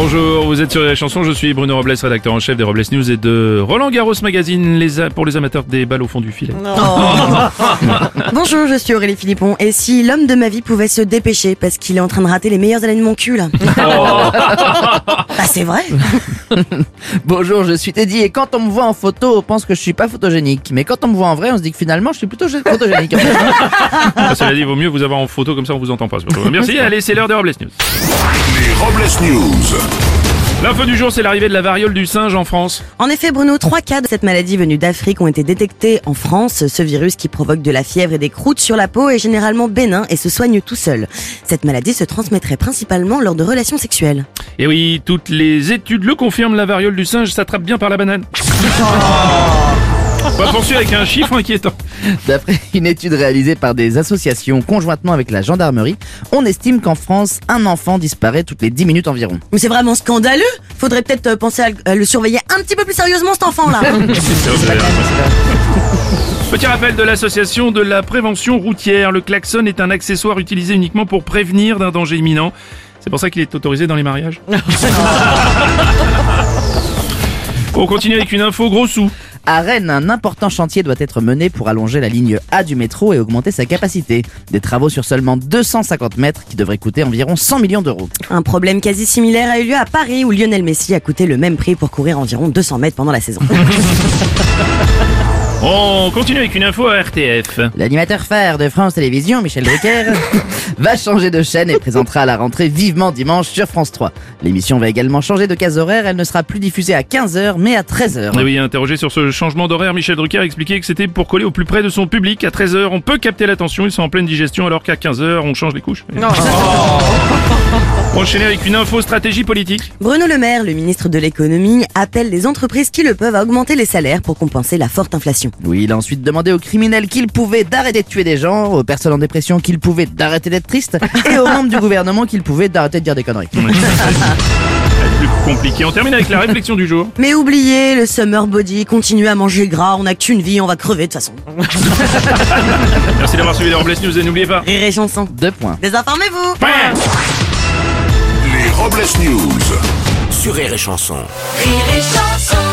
Bonjour, vous êtes sur la chanson, je suis Bruno Robles, rédacteur en chef des Robles News et de Roland Garros Magazine les a- pour les amateurs des balles au fond du filet. Bonjour, je suis Aurélie Philippon. Et si l'homme de ma vie pouvait se dépêcher parce qu'il est en train de rater les meilleures années de mon cul là Bah c'est vrai. Bonjour, je suis Teddy et quand on me voit en photo, on pense que je suis pas photogénique. Mais quand on me voit en vrai, on se dit que finalement, je suis plutôt gé- photogénique. en fait. Ah, cela dit, il vaut mieux vous avoir en photo comme ça on vous entend pas. Merci, allez, c'est l'heure des Robles News. Les Robles News. L'info du jour, c'est l'arrivée de la variole du singe en France. En effet, Bruno, trois cas de cette maladie venue d'Afrique ont été détectés en France. Ce virus qui provoque de la fièvre et des croûtes sur la peau est généralement bénin et se soigne tout seul. Cette maladie se transmettrait principalement lors de relations sexuelles. Et oui, toutes les études le confirment, la variole du singe s'attrape bien par la banane. On va poursuivre avec un chiffre inquiétant. D'après une étude réalisée par des associations conjointement avec la gendarmerie, on estime qu'en France, un enfant disparaît toutes les 10 minutes environ. Mais c'est vraiment scandaleux. Faudrait peut-être euh, penser à le surveiller un petit peu plus sérieusement cet enfant là. Petit rappel de l'association de la prévention routière. Le klaxon est un accessoire utilisé uniquement pour prévenir d'un danger imminent. C'est pour ça qu'il est autorisé dans les mariages. On continue avec une info gros sous. À Rennes, un important chantier doit être mené pour allonger la ligne A du métro et augmenter sa capacité. Des travaux sur seulement 250 mètres qui devraient coûter environ 100 millions d'euros. Un problème quasi similaire a eu lieu à Paris où Lionel Messi a coûté le même prix pour courir environ 200 mètres pendant la saison. On continue avec une info à RTF. L'animateur phare de France Télévisions, Michel Drucker, va changer de chaîne et présentera à la rentrée vivement dimanche sur France 3. L'émission va également changer de case horaire, elle ne sera plus diffusée à 15h mais à 13h. Et oui, interrogé sur ce changement d'horaire, Michel Drucker a expliqué que c'était pour coller au plus près de son public. À 13h, on peut capter l'attention, ils sont en pleine digestion, alors qu'à 15h, on change les couches. On enchaîner avec une info stratégie politique. Bruno Le Maire, le ministre de l'économie, appelle les entreprises qui le peuvent à augmenter les salaires pour compenser la forte inflation. Oui, il a ensuite demandé aux criminels qu'ils pouvaient d'arrêter de tuer des gens, aux personnes en dépression qu'ils pouvaient d'arrêter d'être tristes, et aux membres du gouvernement qu'ils pouvaient d'arrêter de dire des conneries. Ouais, ça va être plus compliqué. On termine avec la réflexion du jour. Mais oubliez le summer body, continuez à manger gras, on n'a qu'une vie, on va crever de toute façon. Merci d'avoir suivi les Robles News et n'oubliez pas. Rire et chanson. Deux points. Désinformez-vous Les Robles News. Sur Rire et Chanson. Rire et chanson